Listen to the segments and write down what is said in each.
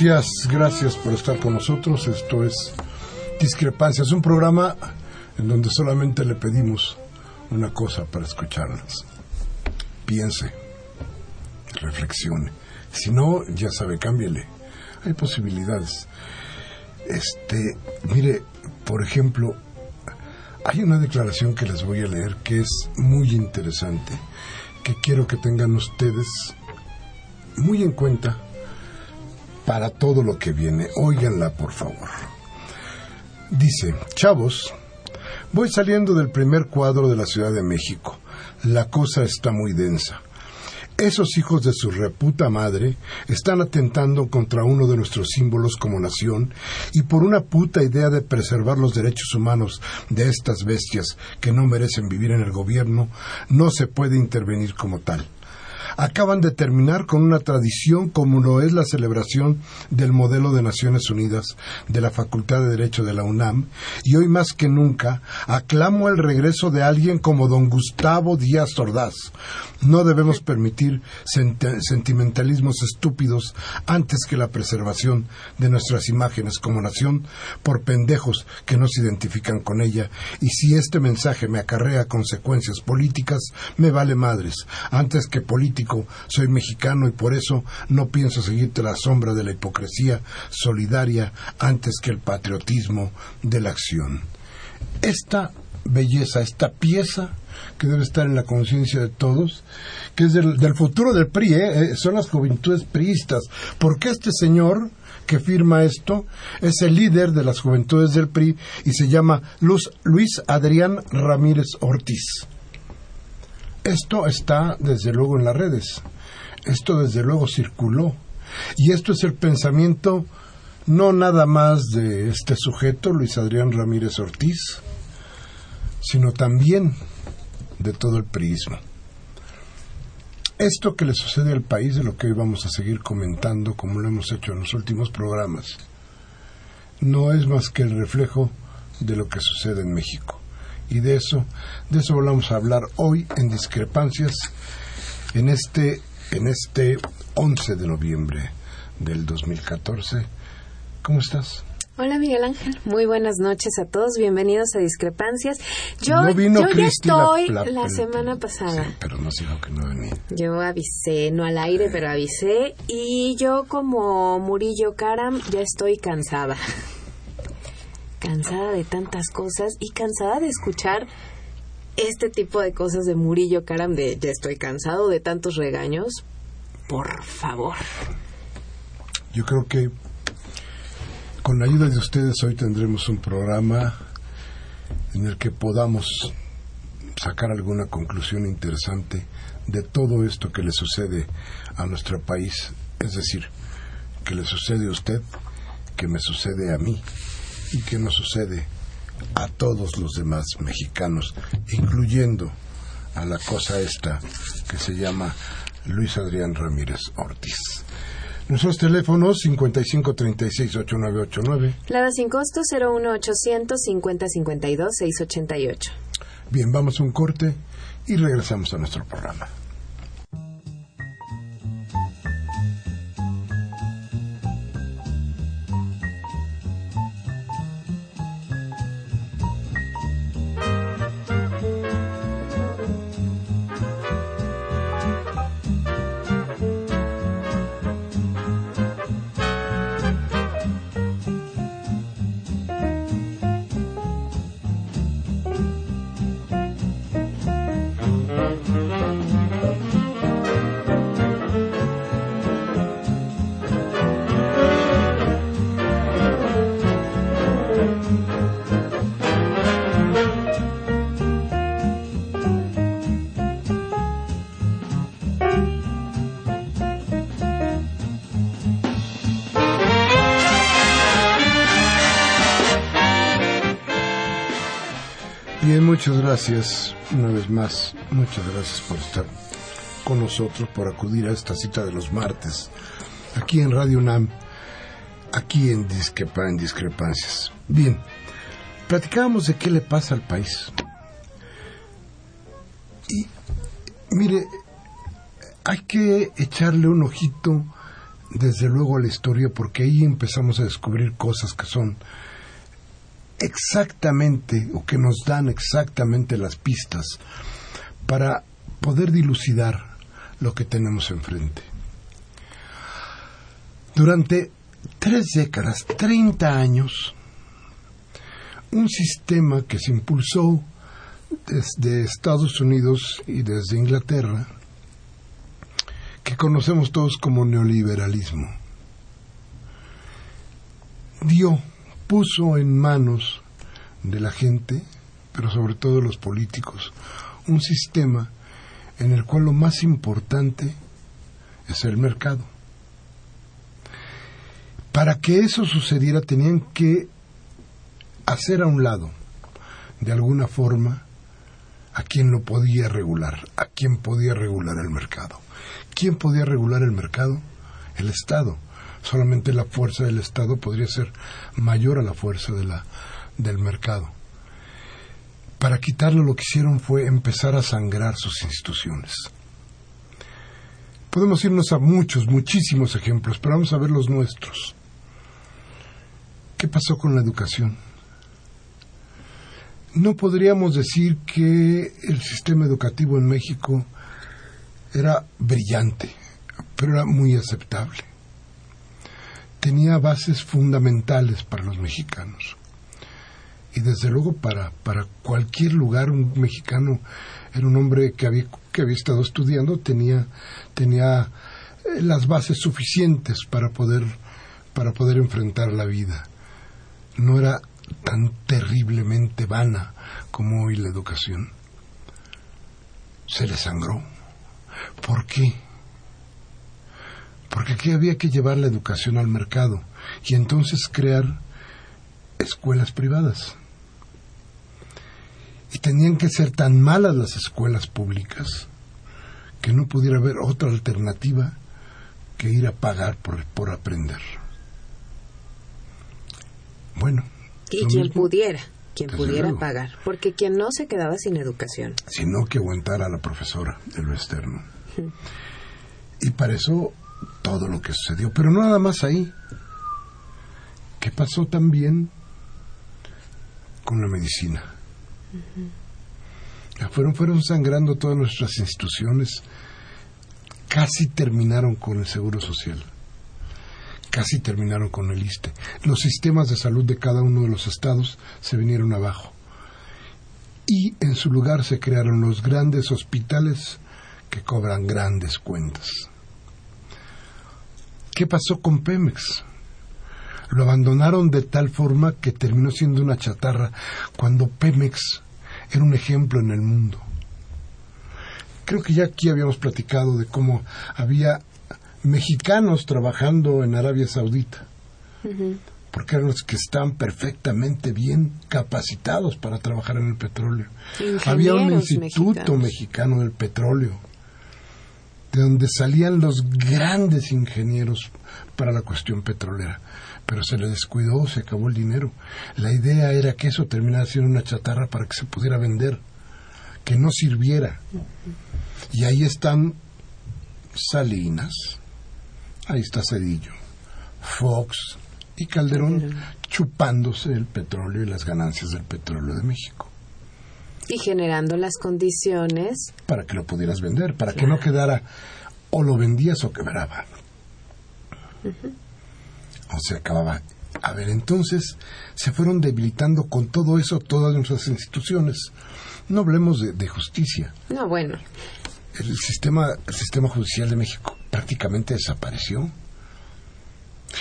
Gracias, gracias por estar con nosotros. Esto es Discrepancias, un programa en donde solamente le pedimos una cosa para escucharnos. Piense, reflexione. Si no, ya sabe, cámbiele. Hay posibilidades. Este, mire, por ejemplo, hay una declaración que les voy a leer que es muy interesante, que quiero que tengan ustedes muy en cuenta para todo lo que viene. Óiganla, por favor. Dice, chavos, voy saliendo del primer cuadro de la Ciudad de México. La cosa está muy densa. Esos hijos de su reputa madre están atentando contra uno de nuestros símbolos como nación y por una puta idea de preservar los derechos humanos de estas bestias que no merecen vivir en el gobierno, no se puede intervenir como tal acaban de terminar con una tradición como lo es la celebración del modelo de Naciones Unidas de la Facultad de Derecho de la UNAM y hoy más que nunca aclamo el regreso de alguien como don Gustavo Díaz Ordaz. No debemos permitir sentimentalismos estúpidos antes que la preservación de nuestras imágenes como nación por pendejos que no se identifican con ella y si este mensaje me acarrea consecuencias políticas, me vale madres. Antes que políticas soy mexicano y por eso no pienso seguirte la sombra de la hipocresía solidaria antes que el patriotismo de la acción. Esta belleza, esta pieza que debe estar en la conciencia de todos, que es del, futuro del PRI, ¿eh? Eh, son las juventudes priistas, porque este señor que firma esto es el líder de las juventudes del PRI y se llama Luis Adrián Ramírez Ortiz. Esto está desde luego en las redes, esto desde luego circuló. Y esto es el pensamiento no nada más de este sujeto, Luis Adrián Ramírez Ortiz, sino también de todo el priismo. Esto que le sucede al país, de lo que hoy vamos a seguir comentando, como lo hemos hecho en los últimos programas, no es más que el reflejo de lo que sucede en México y de eso, de eso vamos a hablar hoy en discrepancias en este, en este 11 de noviembre del 2014. ¿Cómo estás? Hola Miguel Ángel, muy buenas noches a todos, bienvenidos a Discrepancias. Yo, yo ya estoy la, semana pasada. pero no dijo que no venía. Yo avisé, no al aire, pero avisé. Y yo como Murillo Karam ya estoy cansada cansada de tantas cosas y cansada de escuchar este tipo de cosas de Murillo Karam de ya estoy cansado de tantos regaños. Por favor. Yo creo que con la ayuda de ustedes hoy tendremos un programa en el que podamos sacar alguna conclusión interesante de todo esto que le sucede a nuestro país. Es decir, que le sucede a usted, que me sucede a mí y que nos sucede a todos los demás mexicanos, incluyendo a la cosa esta que se llama Luis Adrián Ramírez Ortiz. Nuestros teléfonos 5536-8989. Lada sin costo 01800 5052 688. Bien, vamos a un corte y regresamos a nuestro programa. Muchas gracias una vez más. Muchas gracias por estar con nosotros, por acudir a esta cita de los martes, aquí en Radio UNAM, aquí en, Disquepa, en Discrepancias. Bien, platicábamos de qué le pasa al país. Y mire, hay que echarle un ojito desde luego a la historia porque ahí empezamos a descubrir cosas que son exactamente o que nos dan exactamente las pistas para poder dilucidar lo que tenemos enfrente. Durante tres décadas, 30 años, un sistema que se impulsó desde Estados Unidos y desde Inglaterra, que conocemos todos como neoliberalismo, dio puso en manos de la gente, pero sobre todo los políticos, un sistema en el cual lo más importante es el mercado. Para que eso sucediera tenían que hacer a un lado, de alguna forma, a quien lo podía regular, a quien podía regular el mercado. ¿Quién podía regular el mercado? El Estado solamente la fuerza del Estado podría ser mayor a la fuerza de la, del mercado. Para quitarlo lo que hicieron fue empezar a sangrar sus instituciones. Podemos irnos a muchos, muchísimos ejemplos, pero vamos a ver los nuestros. ¿Qué pasó con la educación? No podríamos decir que el sistema educativo en México era brillante, pero era muy aceptable tenía bases fundamentales para los mexicanos. Y desde luego para, para cualquier lugar un mexicano era un hombre que había, que había estado estudiando, tenía, tenía eh, las bases suficientes para poder, para poder enfrentar la vida. No era tan terriblemente vana como hoy la educación. Se le sangró. ¿Por qué? Porque aquí había que llevar la educación al mercado y entonces crear escuelas privadas. Y tenían que ser tan malas las escuelas públicas que no pudiera haber otra alternativa que ir a pagar por, por aprender. Bueno. Y quien pudiera, quien pudiera pagar, porque quien no se quedaba sin educación. Sino que aguantara a la profesora de lo externo. Y para eso todo lo que sucedió. Pero no nada más ahí. ¿Qué pasó también con la medicina? fueron, fueron sangrando todas nuestras instituciones. Casi terminaron con el Seguro Social. Casi terminaron con el ISTE. Los sistemas de salud de cada uno de los estados se vinieron abajo. Y en su lugar se crearon los grandes hospitales que cobran grandes cuentas. ¿Qué pasó con Pemex? Lo abandonaron de tal forma que terminó siendo una chatarra cuando Pemex era un ejemplo en el mundo. Creo que ya aquí habíamos platicado de cómo había mexicanos trabajando en Arabia Saudita, porque eran los que estaban perfectamente bien capacitados para trabajar en el petróleo. Había un instituto mexicano del petróleo de donde salían los grandes ingenieros para la cuestión petrolera. Pero se le descuidó, se acabó el dinero. La idea era que eso terminara siendo una chatarra para que se pudiera vender, que no sirviera. Y ahí están Salinas, ahí está Cedillo, Fox y Calderón chupándose el petróleo y las ganancias del petróleo de México y generando las condiciones para que lo pudieras vender, para que no quedara o lo vendías o quebraba. O se acababa. A ver, entonces se fueron debilitando con todo eso todas nuestras instituciones. No hablemos de, justicia. No, bueno. El sistema, el sistema judicial de México prácticamente desapareció.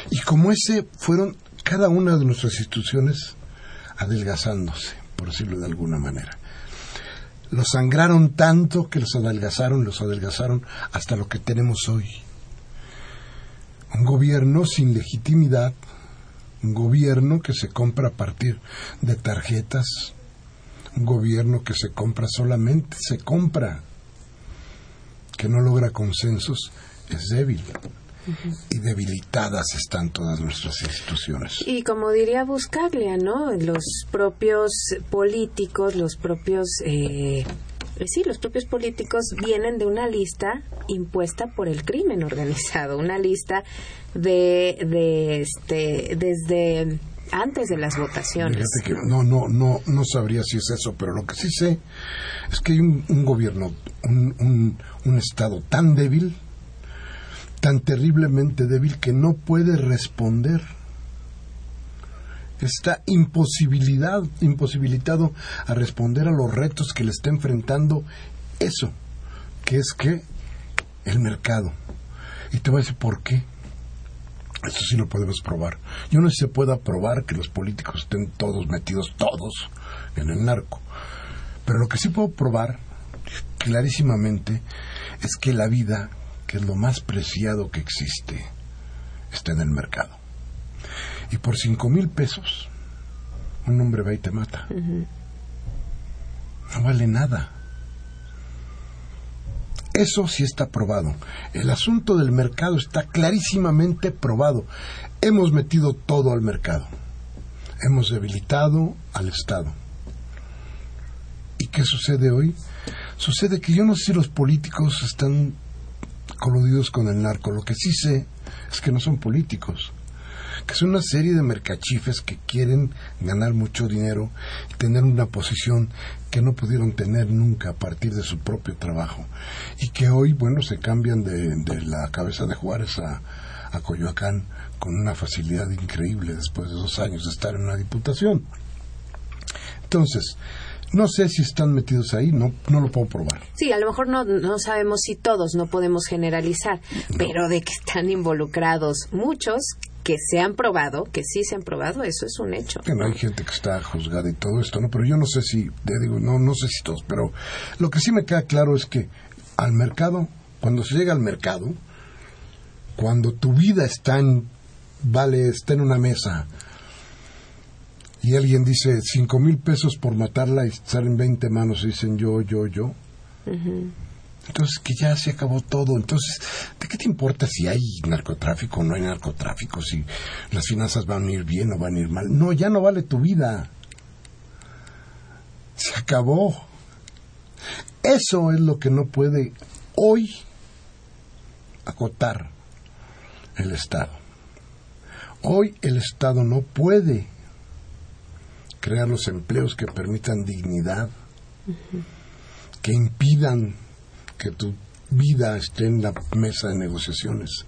Y como ese fueron cada una de nuestras instituciones adelgazándose, por decirlo de alguna manera los sangraron tanto que los adelgazaron, los adelgazaron hasta lo que tenemos hoy. Un gobierno sin legitimidad, un gobierno que se compra a partir de tarjetas Un gobierno que se compra solamente, se compra, que no logra consensos, es débil. Y debilitadas están todas nuestras instituciones. Y como diría Buscaglia, ¿no? Los propios políticos, los propios eh, eh, sí, los propios políticos vienen de una lista impuesta por el crimen organizado, una lista de, de este, desde antes de las votaciones. que no, no, no, no sabría si es eso, pero lo que sí sé es que hay un, gobierno, un, un, un Estado tan débil, tan terriblemente débil que no puede responder está imposibilidad, imposibilitado a responder a los retos que le está enfrentando eso, que es que el mercado. Y te voy a decir por qué. Eso sí lo podemos probar. Yo no sé si se pueda probar que los políticos estén todos metidos, todos, en el narco. Pero lo que sí puedo probar clarísimamente es que la vida, que es lo más preciado que existe, está en el mercado. Y por cinco mil pesos, un hombre va y te mata. No vale nada. Eso sí está probado. El asunto del mercado está clarísimamente probado. Hemos metido todo al mercado. Hemos debilitado al Estado. ¿Y qué sucede hoy? Sucede que yo no sé si los políticos están coludidos con el narco. Lo que sí sé es que no son políticos que son una serie de mercachifes que quieren ganar mucho dinero y tener una posición que no pudieron tener nunca a partir de su propio trabajo y que hoy, bueno, se cambian de, la cabeza de Juárez a, a Coyoacán con una facilidad increíble después de dos años de estar en una diputación. Entonces, no sé si están metidos ahí, no, no lo puedo probar. Sí, a lo mejor no, no sabemos si todos, no podemos generalizar, pero de que están involucrados muchos que se han probado, que sí se han probado, eso es un hecho. Bueno, hay gente que está juzgada y todo esto, ¿no? Pero yo no sé si, digo, no, no sé si todos, pero lo que sí me queda claro es que al mercado, cuando se llega al mercado, cuando tu vida está en, vale, está en una mesa y alguien dice cinco mil pesos por matarla y salen 20 manos y dicen yo, yo, yo. Entonces, que ya se acabó todo. Entonces, ¿de qué te importa si hay narcotráfico o no hay narcotráfico? Si las finanzas van a ir bien o van a ir mal. No, ya no vale tu vida. Se acabó. Eso es lo que no puede hoy acotar el Estado. Hoy el Estado no puede crear los empleos que permitan dignidad, que impidan que tu vida esté en la mesa de negociaciones.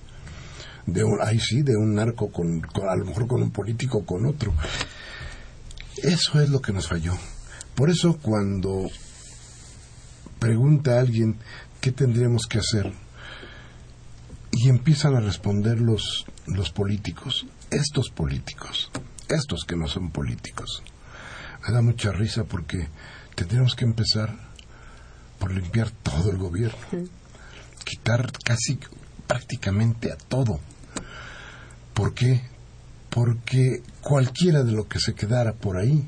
De un, ahí sí, de un narco con, a lo mejor con un político con otro. Eso es lo que nos falló. Por eso cuando pregunta a alguien qué tendríamos que hacer y empiezan a responder los, los políticos, estos políticos, estos que no son políticos, me da mucha risa porque tendríamos que empezar por limpiar todo el gobierno, quitar casi prácticamente a todo. ¿Por qué? Porque cualquiera de lo que se quedara por ahí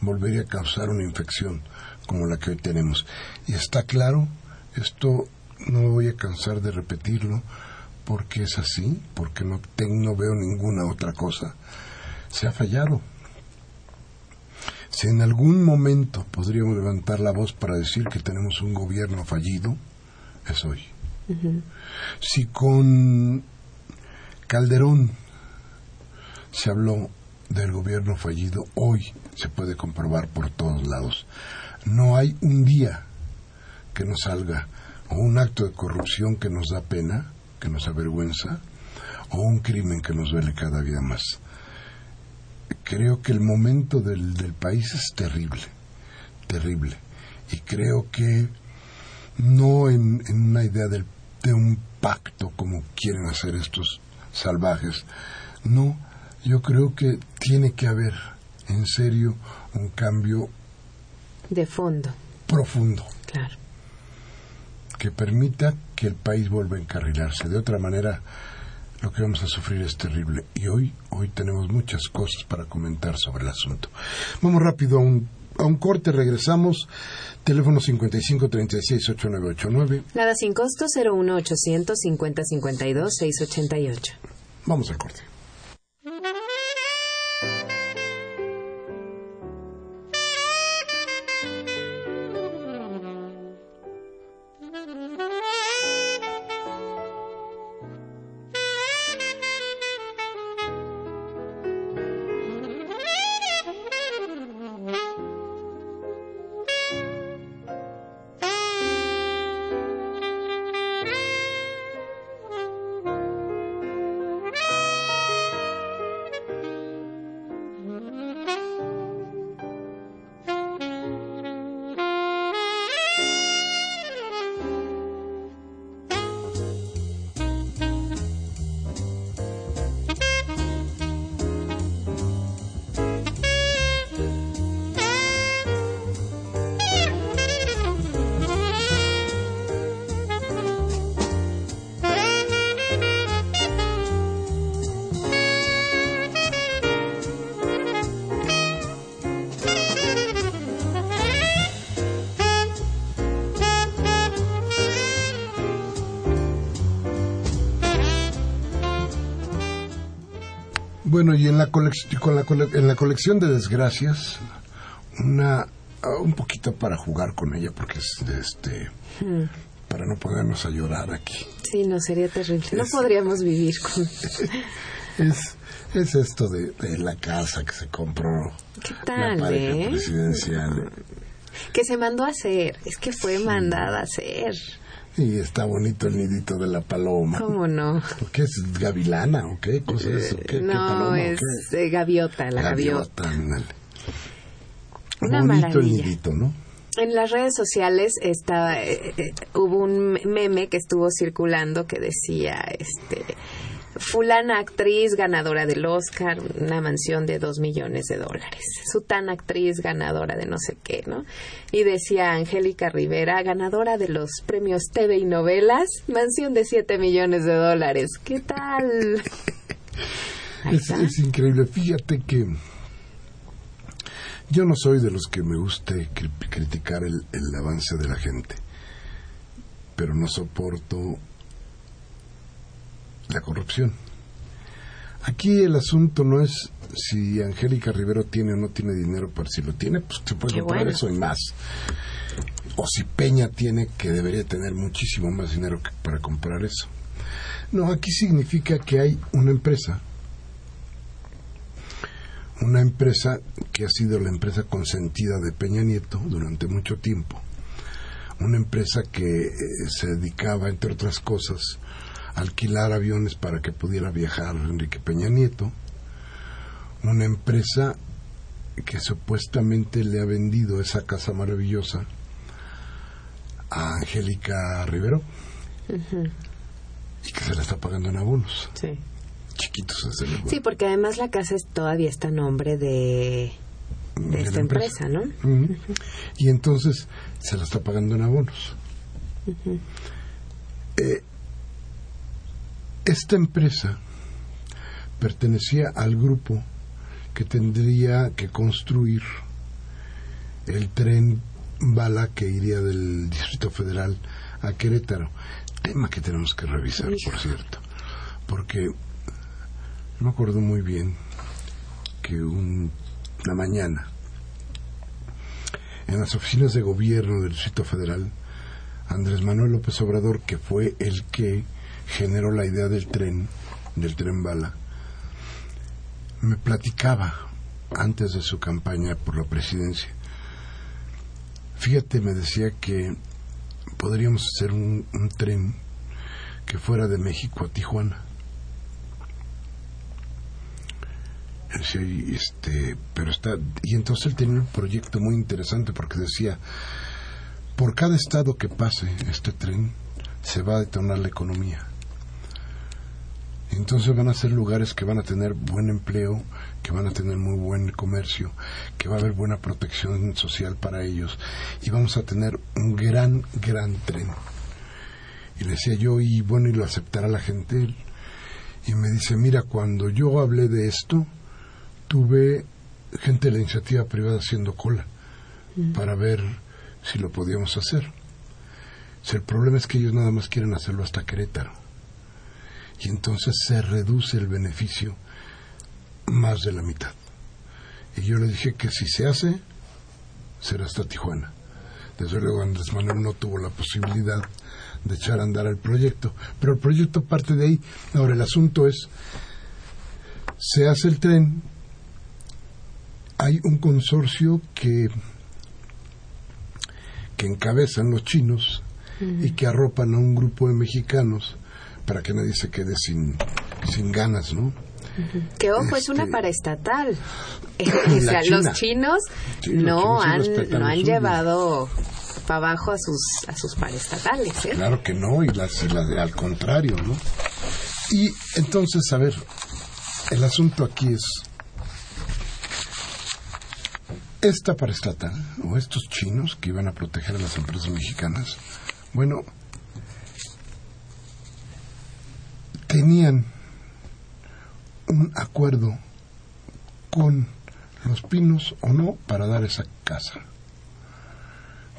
volvería a causar una infección como la que hoy tenemos. Y está claro, esto no me voy a cansar de repetirlo, porque es así, porque no, no veo ninguna otra cosa. Se ha fallado. Si en algún momento podríamos levantar la voz para decir que tenemos un gobierno fallido, es hoy. Si con Calderón se habló del gobierno fallido, hoy se puede comprobar por todos lados. No hay un día que nos salga o un acto de corrupción que nos da pena, que nos avergüenza, o un crimen que nos duele cada día más creo que el momento del, del país es terrible, terrible. Y creo que no en, una idea de un pacto como quieren hacer estos salvajes, no, yo creo que tiene que haber en serio un cambio de fondo. profundo. Claro. Que permita que el país vuelva a encarrilarse. De otra manera lo que vamos a sufrir es terrible y hoy hoy tenemos muchas cosas para comentar sobre el asunto. Vamos rápido a un a un corte, regresamos. Teléfono 5536-8989. Nada sin costo 01800 5052 688. Vamos al corte. La, con la, en la colección de desgracias, una ah, un poquito para jugar con ella, porque es este hmm. para no ponernos a llorar aquí. Sí, no sería terrible. no podríamos vivir con. es es esto de, la casa que se compró. ¿Qué tal, la pareja eh? presidencial. Que se mandó a hacer, es que fue mandada a hacer. Y está bonito el nidito de la paloma. ¿Cómo no? ¿Qué es gavilana o qué cosa es? ¿Qué, no, es gaviota, la gaviota. gaviota. Una bonito el nidito, ¿no? En las redes sociales estaba, eh, eh, hubo un meme que estuvo circulando que decía, este, fulana actriz ganadora del Oscar, una mansión de dos millones de dólares. Sutana actriz ganadora de no sé qué, ¿no? Y decía Angélica Rivera, ganadora de los premios TV y novelas, mansión de siete millones de dólares. ¿Qué tal? Es, increíble. Fíjate que yo no soy de los que me guste criticar el avance de la gente, pero no soporto la corrupción. Aquí el asunto no es si Angélica Rivero tiene o no tiene dinero, pero si lo tiene, pues se puede comprar eso y más. O si Peña tiene, que debería tener muchísimo más dinero para comprar eso. No, aquí significa que hay una empresa, una empresa que ha sido la empresa consentida de Peña Nieto durante mucho tiempo, una empresa que eh, se dedicaba, entre otras cosas, alquilar aviones para que pudiera viajar Enrique Peña Nieto, una empresa que supuestamente le ha vendido esa casa maravillosa a Angélica Rivero y que se la está pagando en abonos. Sí. Chiquitos es Sí, porque además la casa todavía está a nombre de, de, esta empresa, ¿no? Y entonces se la está pagando en abonos. eh, esta empresa pertenecía al grupo que tendría que construir el tren bala que iría del Distrito Federal a Querétaro. Tema que tenemos que revisar, por cierto. Porque me acuerdo muy bien que una mañana en las oficinas de gobierno del Distrito Federal, Andrés Manuel López Obrador, que fue el que generó la idea del tren, del tren bala, me platicaba antes de su campaña por la presidencia. Fíjate, me decía que podríamos hacer un, tren que fuera de México a Tijuana. este, pero está, y entonces él tenía un proyecto muy interesante porque decía, por cada estado que pase este tren, se va a detonar la economía. Entonces van a ser lugares que van a tener buen empleo, que van a tener muy buen comercio, que va a haber buena protección social para ellos y vamos a tener un gran, gran tren. Y le decía yo, y bueno, y lo aceptará la gente. Y me dice, mira, cuando yo hablé de esto, tuve gente de la iniciativa privada haciendo cola para ver si lo podíamos hacer. el problema es que ellos nada más quieren hacerlo hasta Querétaro. Y entonces se reduce el beneficio más de la mitad. Y yo le dije que si se hace, será hasta Tijuana. Desde luego Andrés Manuel no tuvo la posibilidad de echar a andar el proyecto, pero el proyecto parte de ahí. Ahora el asunto es, se hace el tren, hay un consorcio que, que encabezan los chinos y que arropan a un grupo de mexicanos para que nadie se quede sin, sin ganas, ¿no? Que ojo, es una este, paraestatal. o sea, los chinos no han, no han llevado para abajo a sus, a sus paraestatales. ¿eh? Claro que no, y las, al contrario, ¿no? Y entonces, a ver, el asunto aquí es, esta paraestatal, o estos chinos que iban a proteger a las empresas mexicanas, bueno, tenían un acuerdo con los pinos o no para dar esa casa.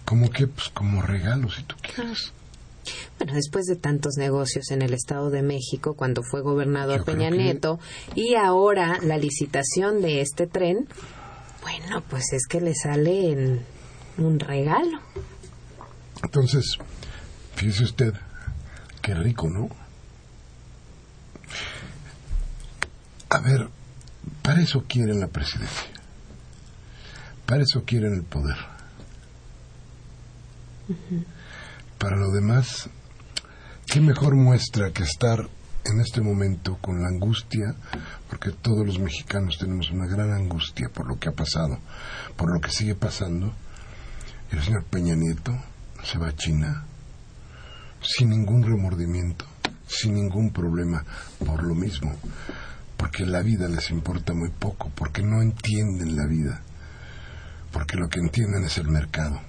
Como que, pues como regalo, si tú quieres. Bueno, después de tantos negocios en el Estado de México, cuando fue gobernador Peña Nieto, y ahora la licitación de este tren, bueno, pues es que le sale en un regalo. Entonces, fíjese usted, qué rico, ¿no? A ver, para eso quieren la presidencia. Para eso quieren el poder. Para lo demás, ¿qué mejor muestra que estar en este momento con la angustia, porque todos los mexicanos tenemos una gran angustia por lo que ha pasado, por lo que sigue pasando, el señor Peña Nieto se va a China sin ningún remordimiento, sin ningún problema, por lo mismo, porque la vida les importa muy poco, porque no entienden la vida, porque lo que entienden es el mercado.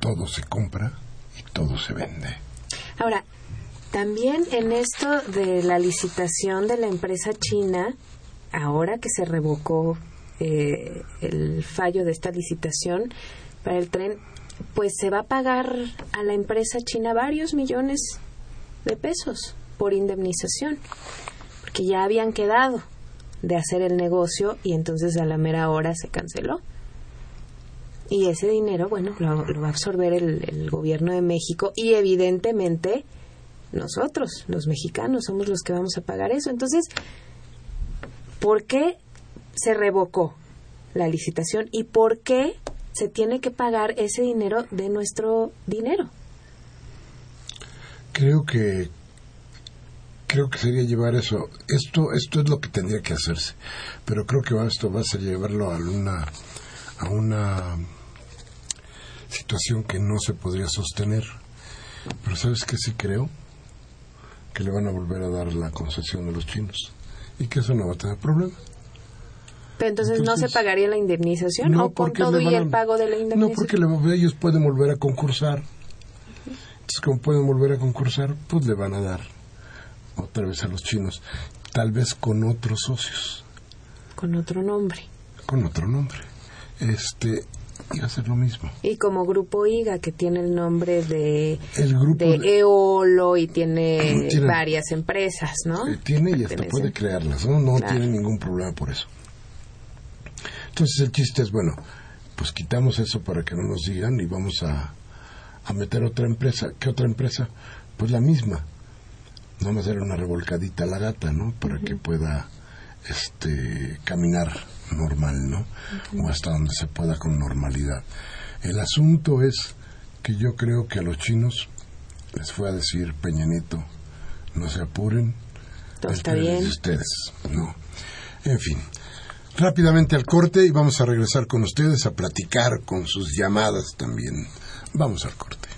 Todo se compra y todo se vende. Ahora, también en esto de la licitación de la empresa china, ahora que se revocó eh, el fallo de esta licitación para el tren, pues se va a pagar a la empresa china varios millones de pesos por indemnización que ya habían quedado de hacer el negocio y entonces a la mera hora se canceló. Y ese dinero, bueno, lo, va a absorber el, el, gobierno de México y evidentemente nosotros, los mexicanos, somos los que vamos a pagar eso. Entonces, ¿por qué se revocó la licitación y por qué se tiene que pagar ese dinero de nuestro dinero? Creo que creo que sería llevar eso. Esto, esto es lo que tendría que hacerse. Pero creo que esto va a ser llevarlo a una, a una situación que no se podría sostener. Pero ¿sabes qué sí creo? Que le van a volver a dar la concesión a los chinos. Y que eso no va a tener problema. Pero entonces, no se pagaría la indemnización o con todo y el pago de la indemnización. No, porque ellos pueden volver a concursar. Entonces, como pueden volver a concursar, pues le van a dar otra vez a los chinos, tal vez con otros socios. Con otro nombre. Con otro nombre. Este, iba a ser lo mismo. Y como Grupo IGA, que tiene el nombre de, de, Eolo y tiene, varias empresas, ¿no? tiene y hasta puede crearlas, ¿no? No tiene ningún problema por eso. Entonces el chiste es, bueno, pues quitamos eso para que no nos digan y vamos a, a meter otra empresa. ¿Qué otra empresa? Pues la misma, vamos a hacer una revolcadita a la gata, ¿no? Para que pueda este caminar normal, ¿no? O hasta donde se pueda con normalidad. El asunto es que yo creo que a los chinos les fue a decir Peñanito, no se apuren, Todo está bien. de ustedes, ¿no? En fin, rápidamente al corte y vamos a regresar con ustedes a platicar con sus llamadas también. Vamos al corte.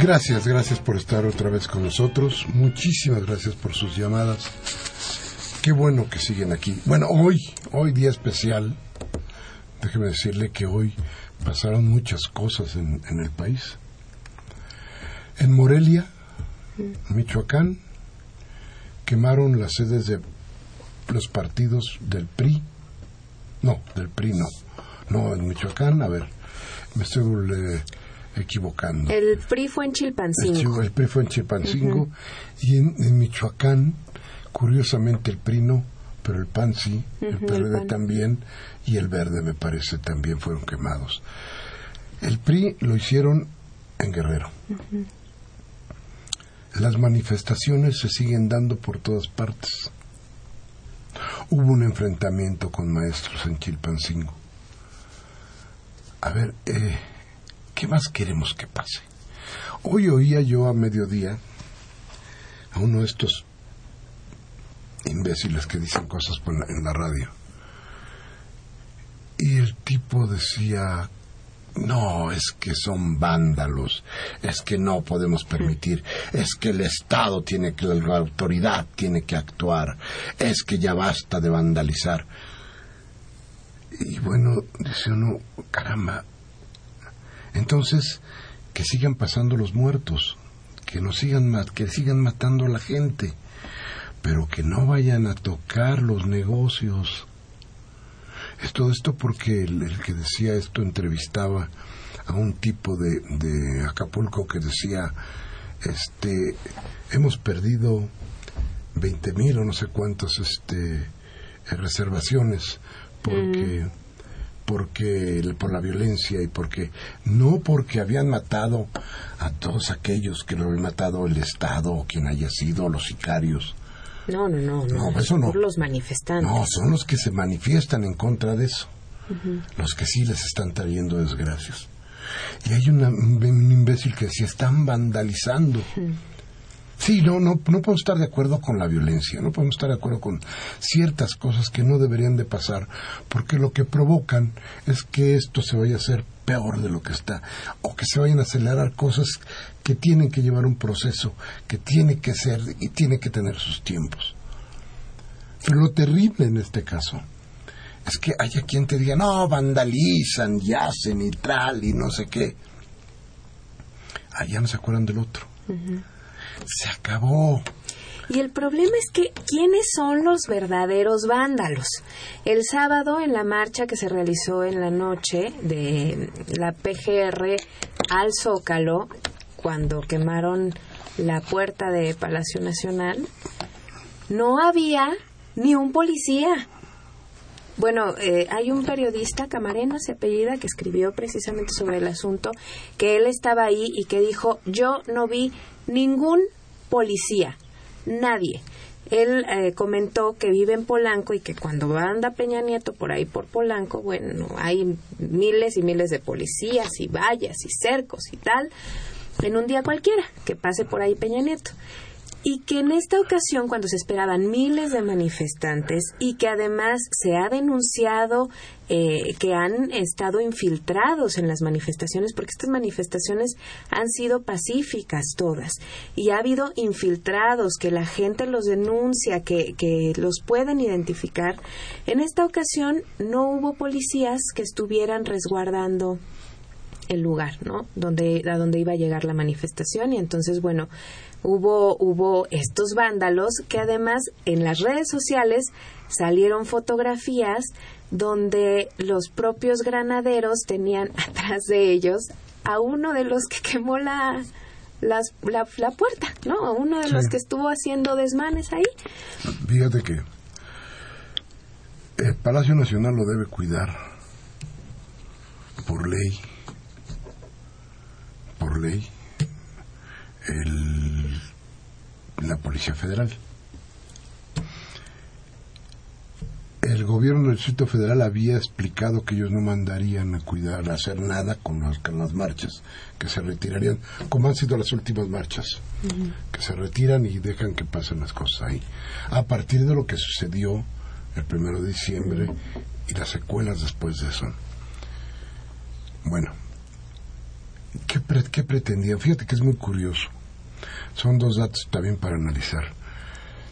Gracias, gracias por estar otra vez con nosotros. Muchísimas gracias por sus llamadas. Qué bueno que siguen aquí. Bueno, hoy, hoy día especial. Déjeme decirle que hoy pasaron muchas cosas en, el país. En Morelia, Michoacán, quemaron las sedes de los partidos del PRI. No, del PRI no. No, en Michoacán, a ver, me estoy eh, equivocando. El PRI fue en Chilpancingo. El, el PRI fue en Chilpancingo y en, en, Michoacán, curiosamente el PRI no, pero el PAN sí, el PRD el también y el Verde me parece también fueron quemados. El PRI lo hicieron en Guerrero. Las manifestaciones se siguen dando por todas partes. Hubo un enfrentamiento con maestros en Chilpancingo. A ver, eh, ¿qué más queremos que pase? Hoy oía yo a mediodía a uno de estos imbéciles que dicen cosas en la radio. Y el tipo decía, no, es que son vándalos, es que no podemos permitir, es que el Estado tiene que, la autoridad tiene que actuar, es que ya basta de vandalizar. Y bueno, dice uno, caramba, entonces que sigan pasando los muertos, que nos sigan que sigan matando a la gente, pero que no vayan a tocar los negocios. Es todo esto porque el, que decía esto entrevistaba a un tipo de, Acapulco que decía, este, hemos perdido 20 mil o no sé cuántas este, reservaciones porque porque por la violencia y porque no porque habían matado a todos aquellos que lo habían matado el Estado o quien haya sido los sicarios No, no, no, no. No, eso no. Por los manifestantes. no son los que se manifiestan en contra de eso los que sí les están trayendo desgracias y hay una- un imbécil que decía están vandalizando Sí, no, no, no podemos estar de acuerdo con la violencia, no podemos estar de acuerdo con ciertas cosas que no deberían de pasar, porque lo que provocan es que esto se vaya a hacer peor de lo que está, o que se vayan a acelerar cosas que tienen que llevar un proceso, que tiene que ser y tiene que tener sus tiempos. Pero lo terrible en este caso es que haya quien te diga, no, vandalizan y hacen y tal y no sé qué. Allá no se acuerdan del otro. Se acabó. Y el problema es que, ¿quiénes son los verdaderos vándalos? El sábado, en la marcha que se realizó en la noche de la PGR al Zócalo, cuando quemaron la puerta de Palacio Nacional, no había ni un policía. Bueno, eh, hay un periodista, Camarena se apellida, que escribió precisamente sobre el asunto, que él estaba ahí y que dijo, yo no vi ningún policía, nadie. Él eh, comentó que vive en Polanco y que cuando anda Peña Nieto por ahí por Polanco, bueno, hay miles y miles de policías y vallas y cercos y tal, en un día cualquiera que pase por ahí Peña Nieto y que en esta ocasión, cuando se esperaban miles de manifestantes y que además se ha denunciado eh, que han estado infiltrados en las manifestaciones, porque estas manifestaciones han sido pacíficas todas, y ha habido infiltrados, que la gente los denuncia, que, que los pueden identificar, en esta ocasión no hubo policías que estuvieran resguardando el lugar, ¿no? Donde a donde iba a llegar la manifestación y entonces bueno, hubo hubo estos vándalos que además en las redes sociales salieron fotografías donde los propios granaderos tenían atrás de ellos a uno de los que quemó la las- la, la puerta, ¿no? A uno de Sí. los que estuvo haciendo desmanes ahí. Fíjate que el Palacio Nacional lo debe cuidar por ley, por ley, el- la Policía Federal. El gobierno del Distrito Federal había explicado que ellos no mandarían a cuidar, a hacer nada con las, con las marchas, que se retirarían, como han sido las últimas marchas, que se retiran y dejan que pasen las cosas ahí. A partir de lo que sucedió el primero de diciembre y las secuelas después de eso. Bueno, ¿Qué, ¿Qué pretendían? Fíjate que es muy curioso. Son dos datos también para analizar.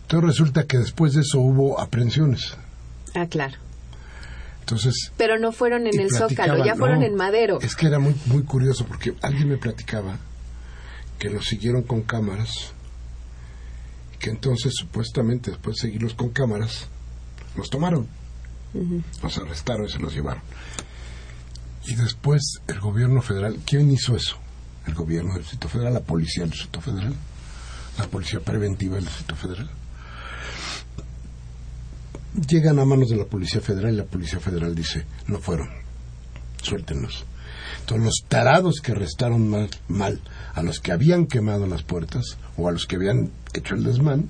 Entonces resulta que después de eso hubo aprehensiones. Ah, claro. Entonces, Pero no fueron en el Zócalo, ya fueron no, en Madero. Es que era muy, muy curioso porque alguien me platicaba que los siguieron con cámaras, que entonces supuestamente después de seguirlos con cámaras, los tomaron, los arrestaron y se los llevaron. Y después el gobierno federal, ¿quién hizo eso? El gobierno del Distrito Federal, la policía del Distrito Federal, la policía preventiva del Distrito Federal. Llegan a manos de la Policía Federal y la Policía Federal dice, no fueron, suéltenlos. Entonces los tarados que arrestaron mal, mal a los que habían quemado las puertas o a los que habían hecho el desmán,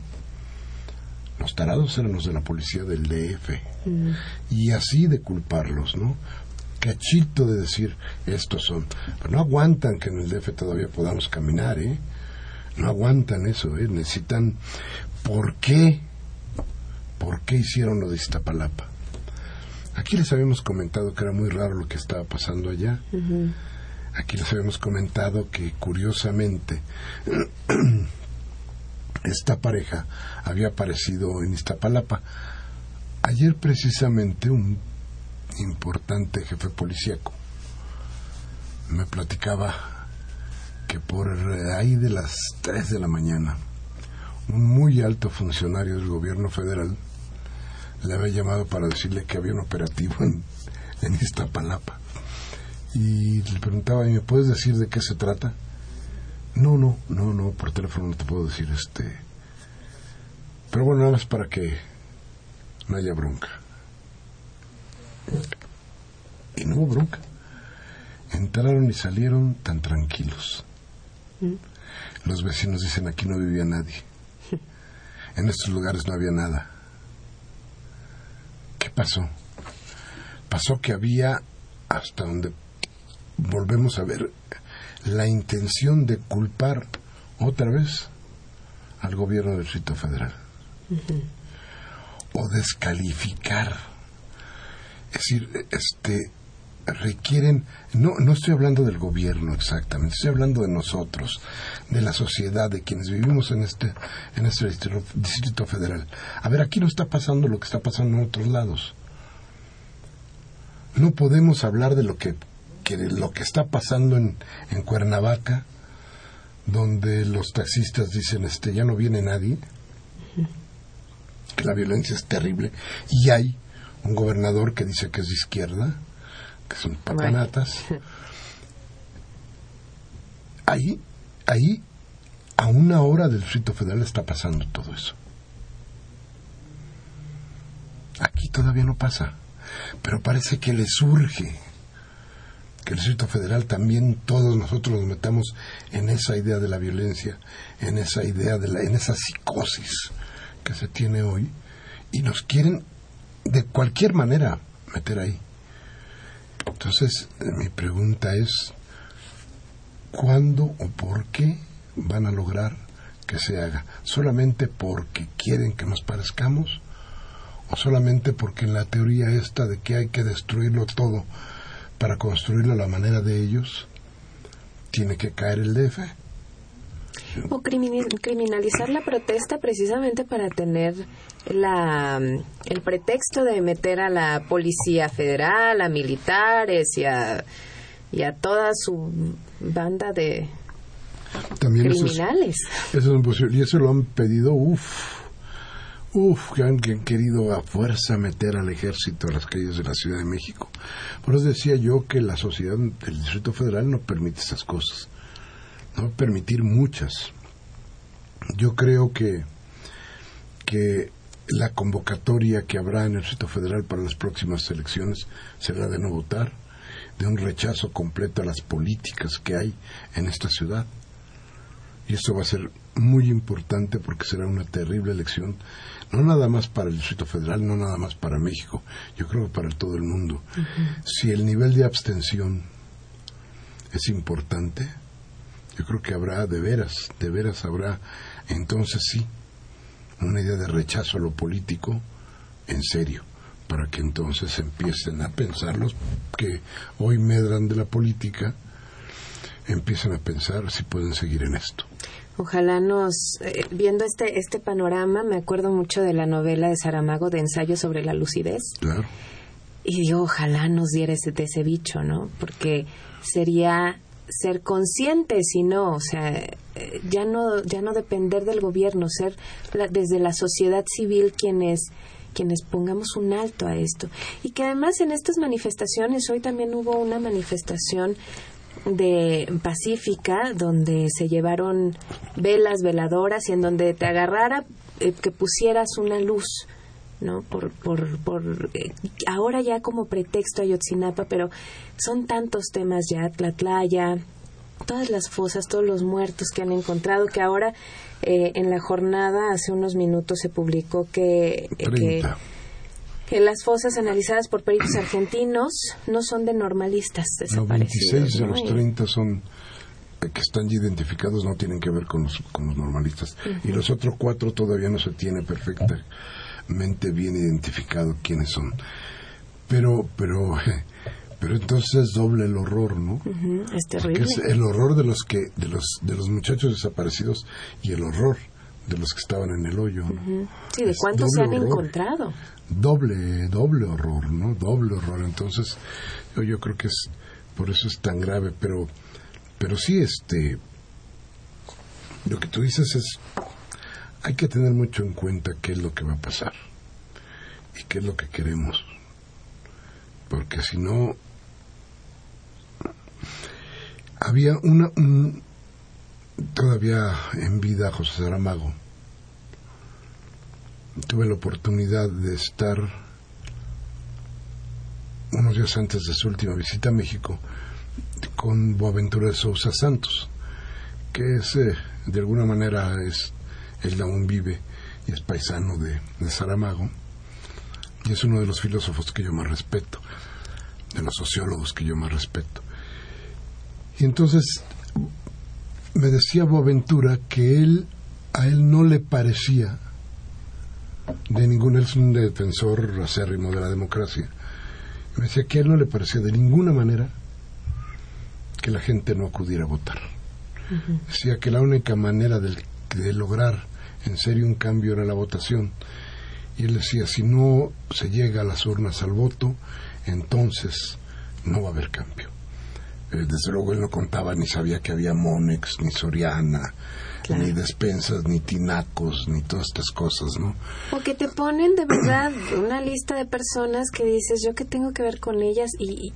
los tarados eran los de la policía del DF. Mm. Y así de culparlos, ¿no? Cachito de decir, estos son. Pero no aguantan que en el DF todavía podamos caminar, ¿eh? No aguantan eso, ¿eh? Necesitan. ¿Por qué? ¿Por qué hicieron lo de Iztapalapa? Aquí les habíamos comentado que era muy raro lo que estaba pasando allá. Aquí les habíamos comentado que curiosamente esta pareja había aparecido en Iztapalapa. Ayer precisamente un importante jefe policíaco me platicaba que por ahí de las 3 de la mañana un muy alto funcionario del gobierno federal le había llamado para decirle que había un operativo en, en Iztapalapa. Y le preguntaba, ¿y me puedes decir de qué se trata? No, no, no, no, por teléfono no te puedo decir este. Pero bueno, nada más para que no haya bronca. Y no hubo bronca. Entraron y salieron tan tranquilos. Los vecinos dicen aquí no vivía nadie. En estos lugares no había nada. ¿Qué pasó? Pasó que había, hasta donde volvemos a ver, la intención de culpar otra vez al gobierno del Distrito Federal. O descalificar. Es decir, este requieren, no, no estoy hablando del gobierno exactamente, estoy hablando de nosotros, de la sociedad, de quienes vivimos en este, en este distrito, distrito federal. A ver, aquí no está pasando lo que está pasando en otros lados. No podemos hablar de lo que, que de lo que está pasando en, en Cuernavaca, donde los taxistas dicen este ya no viene nadie, que la violencia es terrible, y hay un gobernador que dice que es de izquierda, que son papanatas. Ahí, ahí, a una hora del Distrito Federal está pasando todo eso. Aquí todavía no pasa, pero parece que le surge que el Distrito Federal también todos nosotros nos metamos en esa idea de la violencia, en esa idea de la, en esa psicosis que se tiene hoy y nos quieren de cualquier manera meter ahí. Entonces, eh, mi pregunta es, ¿cuándo o por qué van a lograr que se haga? ¿Solamente porque quieren que nos parezcamos? ¿O solamente porque en la teoría esta de que hay que destruirlo todo para construirlo a la manera de ellos, tiene que caer el DF? O criminalizar la protesta precisamente para tener la, el pretexto de meter a la Policía Federal, a militares y a, y a toda su banda de También eso es- criminales. Eso es posible. Y eso lo han pedido, uff, han, que han querido a fuerza meter al ejército a las calles de la Ciudad de México. Por eso decía yo que la sociedad del Distrito Federal no permite esas cosas. No permitir muchas. Yo creo que, que la convocatoria que habrá en el Distrito Federal para las próximas elecciones será de no votar, de un rechazo completo a las políticas que hay en esta ciudad. Y esto va a ser muy importante porque será una terrible elección, no nada más para el Distrito Federal, no nada más para México, yo creo que para todo el mundo. Si el nivel de abstención es importante, yo creo que habrá de veras, de veras habrá, entonces sí, una idea de rechazo a lo político en serio, para que entonces empiecen a pensar los que hoy medran de la política, empiecen a pensar si pueden seguir en esto. Ojalá nos, eh, viendo este, este panorama, me acuerdo mucho de la novela de Saramago de ensayo sobre la lucidez. Claro. Y digo, ojalá nos diera ese, de ese bicho, ¿no? Porque sería ser conscientes y no, o sea, eh, ya no, ya no depender del gobierno, ser la- desde la sociedad civil quienes quienes pongamos un alto a esto. Y que además en estas manifestaciones, hoy también hubo una manifestación de pacífica donde se llevaron velas, veladoras y en donde te agarrara eh, que pusieras una luz. ¿No? Por, por, por eh, ahora ya como pretexto Ayotzinapa, pero son tantos temas ya, Tlatlaya, todas las fosas, todos los muertos que han encontrado, que ahora eh, en la jornada hace unos minutos se publicó que, eh, que, 30. que las fosas analizadas por peritos argentinos no son de normalistas No, desaparecidos. 26 de ¿no? los Y- 30 son eh, que están ya identificados, no tienen que ver con los, con los normalistas. Y los otros cuatro todavía no se tiene perfectamente bien identificado quiénes son. Pero, pero, pero entonces es doble el horror, ¿no? Ujú, es Que terrible. es el horror de los que, de los, de los muchachos desaparecidos y el horror de los que estaban en el hoyo. ¿no? Sí, de es cuántos se han horror. encontrado. doble doble horror no doble horror entonces yo, yo creo que es por eso es tan grave pero pero sí este lo que tú dices es hay que tener mucho en cuenta qué es lo que va a pasar y qué es lo que queremos porque si no había una un- todavía en vida José Saramago tuve la oportunidad de estar unos días antes de su última visita a México con Boaventura de Sousa Santos, que es, eh, de alguna manera, es, él aún vive y es paisano de, de Saramago, y es uno de los filósofos que yo más respeto, de los sociólogos que yo más respeto. Y entonces me decía Boaventura que él, a él no le parecía de ningún, él es un defensor acérrimo de la democracia. Y me decía que a él no le parecía de ninguna manera que la gente no acudiera a votar. Decía que la única manera de, de lograr en serio un cambio era la votación. Y él decía, si no se llega a las urnas al voto, entonces no va a haber cambio. Eh, desde luego él no contaba ni sabía que había Monex, ni Soriana, Claro. ni despensas, ni tinacos, ni todas estas cosas, ¿no? O que te ponen de verdad una lista de personas que dices, yo qué tengo que ver con ellas y, y-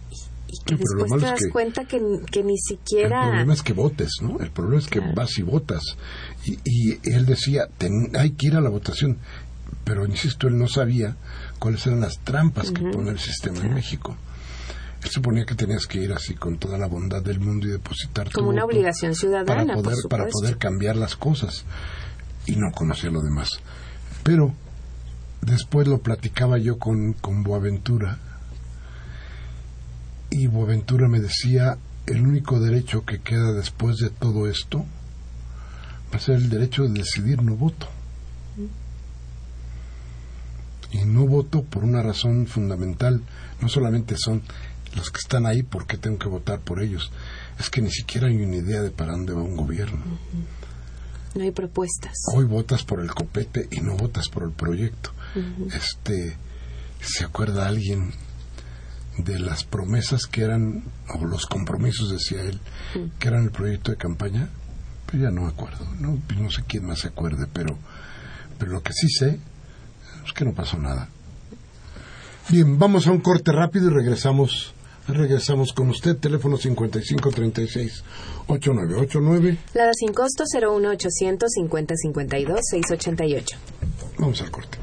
y que Sí, después te es das que- cuenta que, que ni El siquiera... problema es que votes, ¿no? El problema es que Claro. vas y votas. Y, y él decía, "Ten- hay que ir a la votación. Pero, insisto, él no sabía cuáles eran las trampas que pone el sistema en México. Él suponía que tenías que ir así con toda la bondad del mundo y depositar Como una obligación ciudadana, para por poder, para poder cambiar las cosas. Y no conocía lo demás. Pero después lo platicaba yo con, con Boaventura y Boaventura me decía, el único derecho que queda después de todo esto va a ser el derecho de decidir no voto. Y no voto por una razón fundamental. No solamente son los que están ahí porque tengo que votar por ellos. Es que ni siquiera hay una idea de para dónde va un gobierno. No hay propuestas. Hoy votas por el copete y no votas por el proyecto. Este, ¿se acuerda alguien de las promesas que eran, o los compromisos, decía él, que eran el proyecto de campaña? Pues ya no me acuerdo, no, no sé quién más se acuerde, pero, pero lo que sí sé es que no pasó nada. Bien, vamos a un corte rápido y regresamos. Regresamos con usted, teléfono 5536 8989. Lada sin costo 01800 50 52 688. Vamos al corte.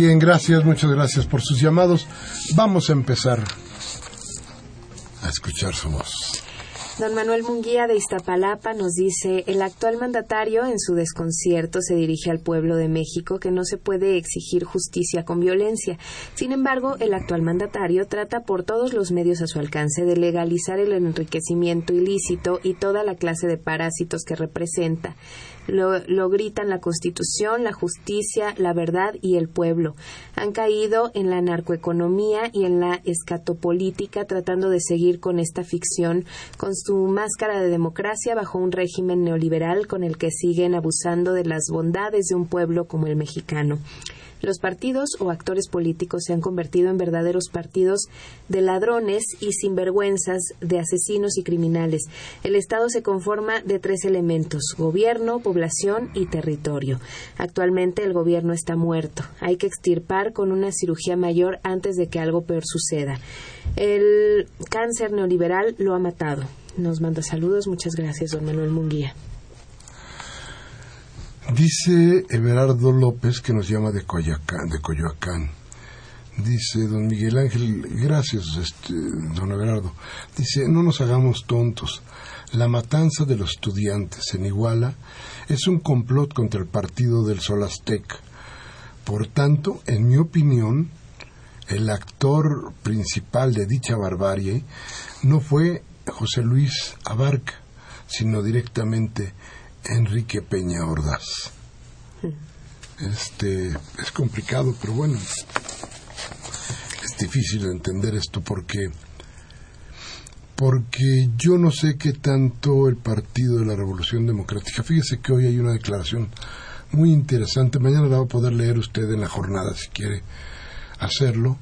Bien, gracias, muchas gracias por sus llamados. Vamos a empezar a escuchar su voz. Don Manuel Munguía de Iztapalapa nos dice, el actual mandatario en su desconcierto se dirige al pueblo de México que no se puede exigir justicia con violencia. Sin embargo, el actual mandatario trata por todos los medios a su alcance de legalizar el enriquecimiento ilícito y toda la clase de parásitos que representa. Lo, gritan la Constitución, la justicia, la verdad y el pueblo. Han caído en la narcoeconomía y en la escatopolítica tratando de seguir con esta ficción, con su máscara de democracia bajo un régimen neoliberal con el que siguen abusando de las bondades de un pueblo como el mexicano. Los partidos o actores políticos se han convertido en verdaderos partidos de ladrones y sinvergüenzas, de asesinos y criminales. El Estado se conforma de tres elementos, gobierno, población y territorio. Actualmente el gobierno está muerto. Hay que extirpar con una cirugía mayor antes de que algo peor suceda. El cáncer neoliberal lo ha matado. Nos manda saludos. Muchas gracias, don Manuel Munguía. Dice Everardo López que nos llama de Coyoacán, de Coyoacán. Dice don Miguel Ángel, gracias, este, don Everardo. Dice, no nos hagamos tontos. La matanza de los estudiantes en Iguala es un complot contra el partido del Solastec. Por tanto, en mi opinión, el actor principal de dicha barbarie no fue José Luis Abarca, sino directamente Enrique Peña Ordaz. Este es complicado, pero bueno, es difícil entender esto porque porque yo no sé qué tanto el Partido de la Revolución Democrática. Fíjese que hoy hay una declaración muy interesante. Mañana la va a poder leer usted en la jornada si quiere hacerlo.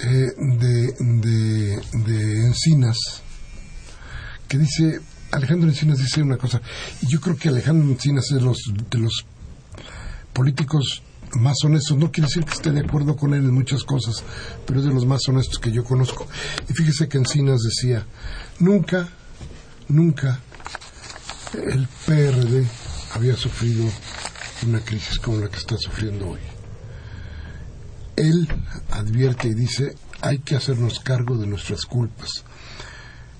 Eh, de, de, de Encinas, que dice Alejandro Encinas dice una cosa, y yo creo que Alejandro Encinas es de los, de los políticos más honestos. No quiere decir que esté de acuerdo con él en muchas cosas, pero es de los más honestos que yo conozco. Y fíjese que Encinas decía, nunca, nunca el PRD había sufrido una crisis como la que está sufriendo hoy. Él advierte y dice, hay que hacernos cargo de nuestras culpas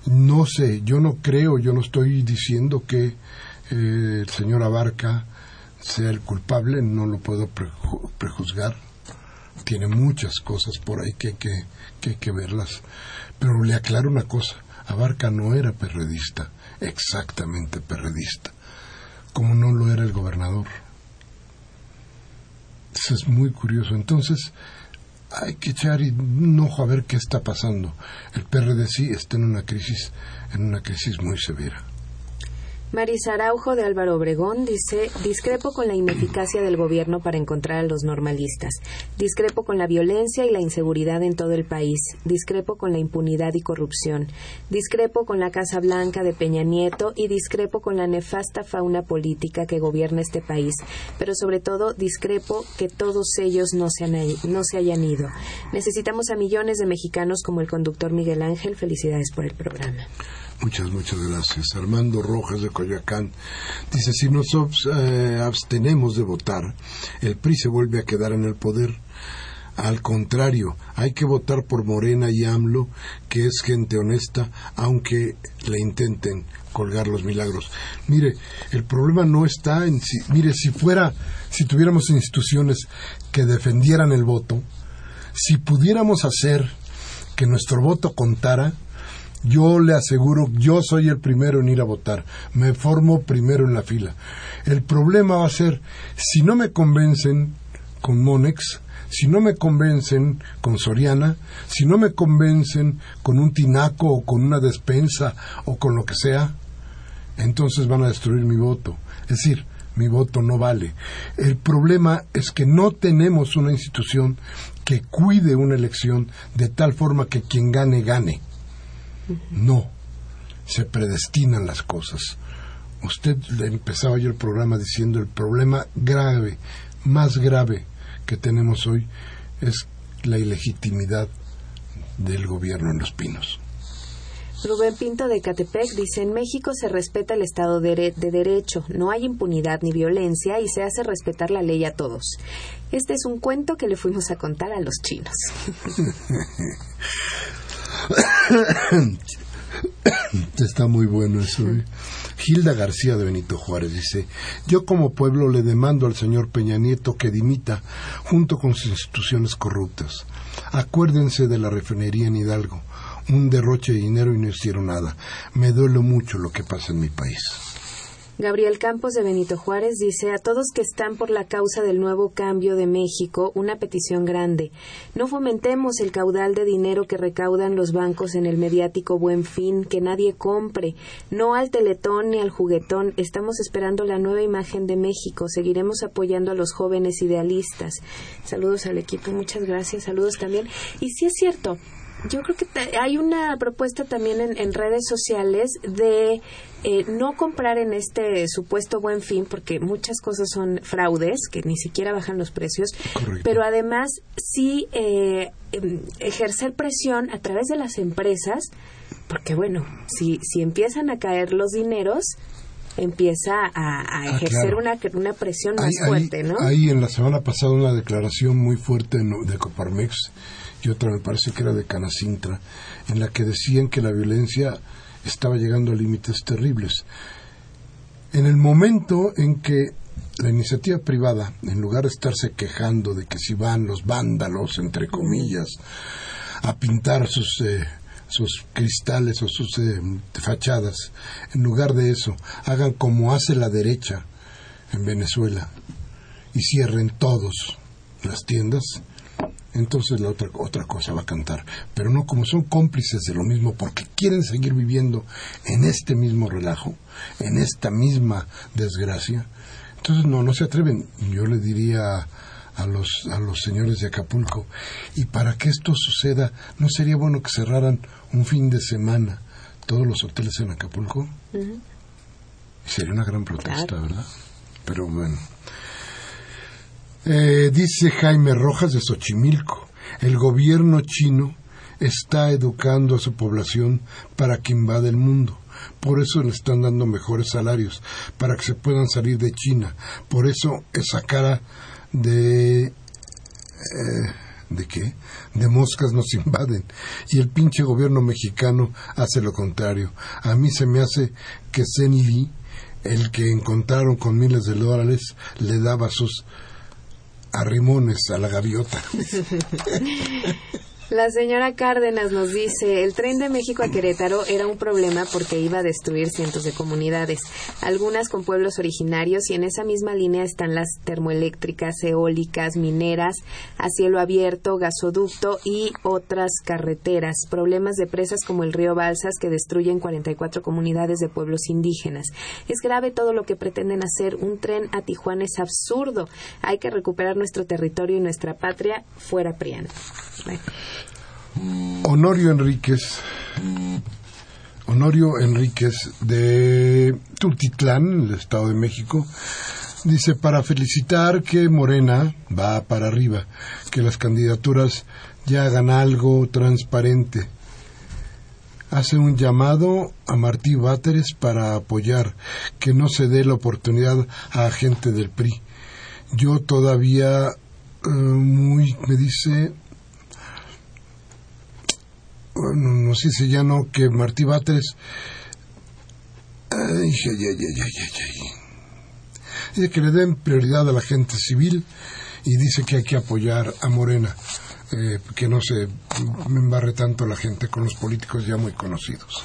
no sé, yo no creo, yo no estoy diciendo que eh, el señor Abarca sea el culpable, no lo puedo prejuzgar. Tiene muchas cosas por ahí que, que, hay que verlas. Pero le aclaro una cosa, Abarca no era perredista, exactamente perredista, como no lo era el gobernador. Eso es muy curioso. Entonces, hay que echar un ojo a ver qué está pasando. El PRD sí está en una crisis, en una crisis muy severa. Marisa Araujo de Álvaro Obregón dice, discrepo con la ineficacia del gobierno para encontrar a los normalistas, discrepo con la violencia y la inseguridad en todo el país, discrepo con la impunidad y corrupción, discrepo con la Casa Blanca de Peña Nieto y discrepo con la nefasta fauna política que gobierna este país, pero sobre todo discrepo que todos ellos no se, no se hayan ido. Necesitamos a millones de mexicanos como el conductor Miguel Ángel. Felicidades por el programa. Muchas, muchas gracias. Armando Rojas de Coyoacán dice, si nos eh, abstenemos de votar, el PRI se vuelve a quedar en el poder. Al contrario, hay que votar por Morena y AMLO, que es gente honesta, aunque le intenten colgar los milagros. Mire, el problema no está en si, mire, si fuera, si tuviéramos instituciones que defendieran el voto, si pudiéramos hacer que nuestro voto contara, yo le aseguro, yo soy el primero en ir a votar. Me formo primero en la fila. El problema va a ser, si no me convencen con Monex, si no me convencen con Soriana, si no me convencen con un tinaco o con una despensa o con lo que sea, entonces van a destruir mi voto. Es decir, mi voto no vale. El problema es que no tenemos una institución que cuide una elección de tal forma que quien gane, gane. No, se predestinan las cosas. Usted empezaba yo el programa diciendo el problema grave, más grave que tenemos hoy es la ilegitimidad del gobierno en los pinos. Rubén Pinto de Catepec dice, en México se respeta el Estado de, de, Derecho, no hay impunidad ni violencia y se hace respetar la ley a todos. Este es un cuento que le fuimos a contar a los chinos. Está muy bueno eso. ¿eh? Gilda García de Benito Juárez dice, yo como pueblo le demando al señor Peña Nieto que dimita junto con sus instituciones corruptas. Acuérdense de la refinería en Hidalgo, un derroche de dinero y no hicieron nada. Me duele mucho lo que pasa en mi país. Gabriel Campos de Benito Juárez dice a todos que están por la causa del nuevo cambio de México una petición grande. No fomentemos el caudal de dinero que recaudan los bancos en el mediático buen fin, que nadie compre. No al teletón ni al juguetón. Estamos esperando la nueva imagen de México. Seguiremos apoyando a los jóvenes idealistas. Saludos al equipo. Muchas gracias. Saludos también. Y sí es cierto, yo creo que hay una propuesta también en, redes sociales de eh, no comprar en este supuesto buen fin, porque muchas cosas son fraudes, que ni siquiera bajan los precios, pero además sí eh, em, ejercer presión a través de las empresas, porque bueno, si, si empiezan a caer los dineros, empieza a, ah, ejercer una, una presión más fuerte, ¿no? Hay en la semana pasada una declaración muy fuerte de Coparmex y otra me parece que era de Canacintra, en la que decían que la violencia estaba llegando a límites terribles. En el momento en que la iniciativa privada, en lugar de estarse quejando de que si van los vándalos, entre comillas, a pintar sus, eh, sus cristales o sus eh, fachadas, en lugar de eso, hagan como hace la derecha en Venezuela y cierren todos las tiendas, entonces la otra, otra cosa va a cantar. Pero no como son cómplices de lo mismo, porque quieren seguir viviendo en este mismo relajo, en esta misma desgracia. Entonces no, no se atreven. Yo le diría a los, a los señores de Acapulco, y para que esto suceda, ¿no sería bueno que cerraran un fin de semana todos los hoteles en Acapulco? Sería una gran protesta, ¿verdad? Pero bueno. Eh, dice Jaime Rojas de Xochimilco, el gobierno chino está educando a su población para que invade el mundo. Por eso le están dando mejores salarios, para que se puedan salir de China. Por eso esa cara de... Eh, ¿De qué? De moscas nos invaden. Y el pinche gobierno mexicano hace lo contrario. A mí se me hace que Zen Lee, el que encontraron con miles de dólares, le daba sus arrimones a la gaviota. La señora Cárdenas nos dice, el tren de México a Querétaro era un problema porque iba a destruir cientos de comunidades, algunas con pueblos originarios y en esa misma línea están las termoeléctricas, eólicas, mineras, a cielo abierto, gasoducto y otras carreteras, problemas de presas como el río Balsas que destruyen 44 comunidades de pueblos indígenas. Es grave todo lo que pretenden hacer, un tren a Tijuana es absurdo, hay que recuperar nuestro territorio y nuestra patria fuera Prián. Honorio Enríquez, Honorio Enríquez de Tultitlán, el Estado de México, dice para felicitar que Morena va para arriba, que las candidaturas ya hagan algo transparente. Hace un llamado a Martí Báteres para apoyar que no se dé la oportunidad a gente del PRI. Yo todavía eh, muy me dice nos dice ya no que Martí Batres dice que le den prioridad a la gente civil y dice que hay que apoyar a Morena, eh, que no se embarre tanto la gente con los políticos ya muy conocidos.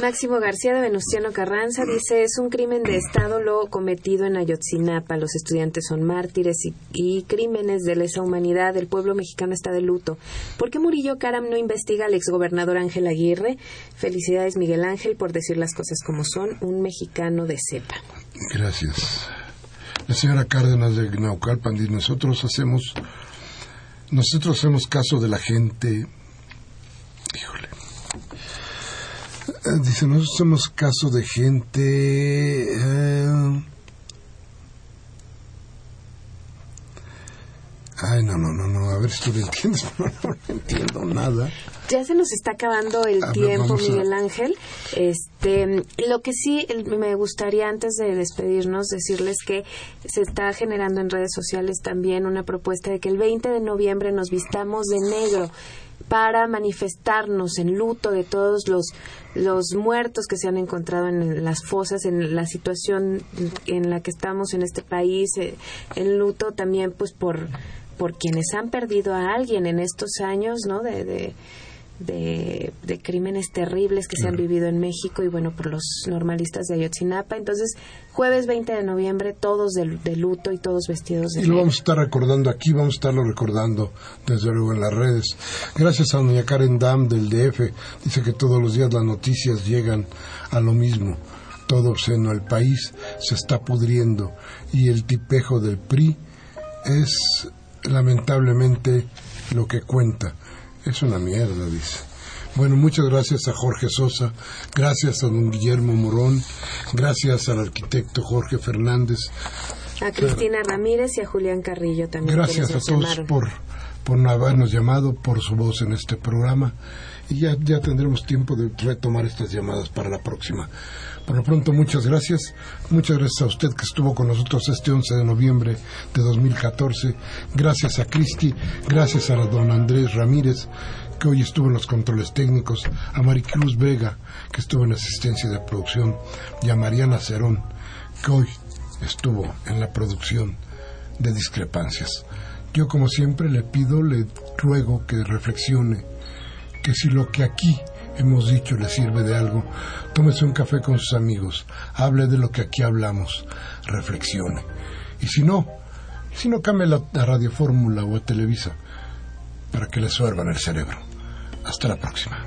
Máximo García de Venustiano Carranza dice, es un crimen de Estado lo cometido en Ayotzinapa. Los estudiantes son mártires y, crímenes de lesa humanidad. El pueblo mexicano está de luto. ¿Por qué Murillo Caram no investiga al exgobernador Ángel Aguirre? Felicidades, Miguel Ángel, por decir las cosas como son. Un mexicano de cepa. Gracias. La señora Cárdenas de Naucalpan dice, nosotros hacemos, nosotros hacemos caso de la gente. Híjole dice, nosotros somos caso de gente... Eh, ay, no, no, no, no, a ver si tú lo entiendes, pero no, entiendo nada. Ya se nos está acabando el tiempo, Miguel Ángel. Este, lo que sí me gustaría antes de despedirnos decirles que se está generando en redes sociales también una propuesta de que el 20 de noviembre nos vistamos de negro para manifestarnos en luto de todos los, los muertos que se han encontrado en las fosas, en la situación en la que estamos en este país, eh, en luto también pues por, por quienes han perdido a alguien en estos años, ¿no? de de, crímenes terribles que se han vivido en México y bueno, por los normalistas de Ayotzinapa. Entonces, jueves 20 de noviembre, todos de, luto y todos vestidos de Y lo vamos a estar recordando aquí, vamos a estarlo recordando desde luego en las redes. Gracias a doña Karen Dam del DF, dice que todos los días las noticias llegan a lo mismo. Todo seno el país se está pudriendo y el tipejo del PRI es lamentablemente lo que cuenta. Es una mierda, dice. Bueno, muchas gracias a Jorge Sosa, gracias a don Guillermo Morón, gracias al arquitecto Jorge Fernández. A Cristina Ramírez y a Julián Carrillo también. Gracias a todos por, por habernos llamado, por su voz en este programa. Y ya, ya tendremos tiempo de retomar estas llamadas para la próxima. Por lo pronto, muchas gracias. Muchas gracias a usted que estuvo con nosotros este 11 de noviembre de 2014. Gracias a Cristi, gracias a don Andrés Ramírez, que hoy estuvo en los controles técnicos, a Maricruz Vega, que estuvo en asistencia de producción, y a Mariana Cerón, que hoy estuvo en la producción de discrepancias. Yo, como siempre, le pido, le ruego que reflexione que si lo que aquí hemos dicho le sirve de algo, tómese un café con sus amigos, hable de lo que aquí hablamos, reflexione. Y si no, si no cambie la, a Radio Fórmula o a Televisa para que le suervan el cerebro. Hasta la próxima.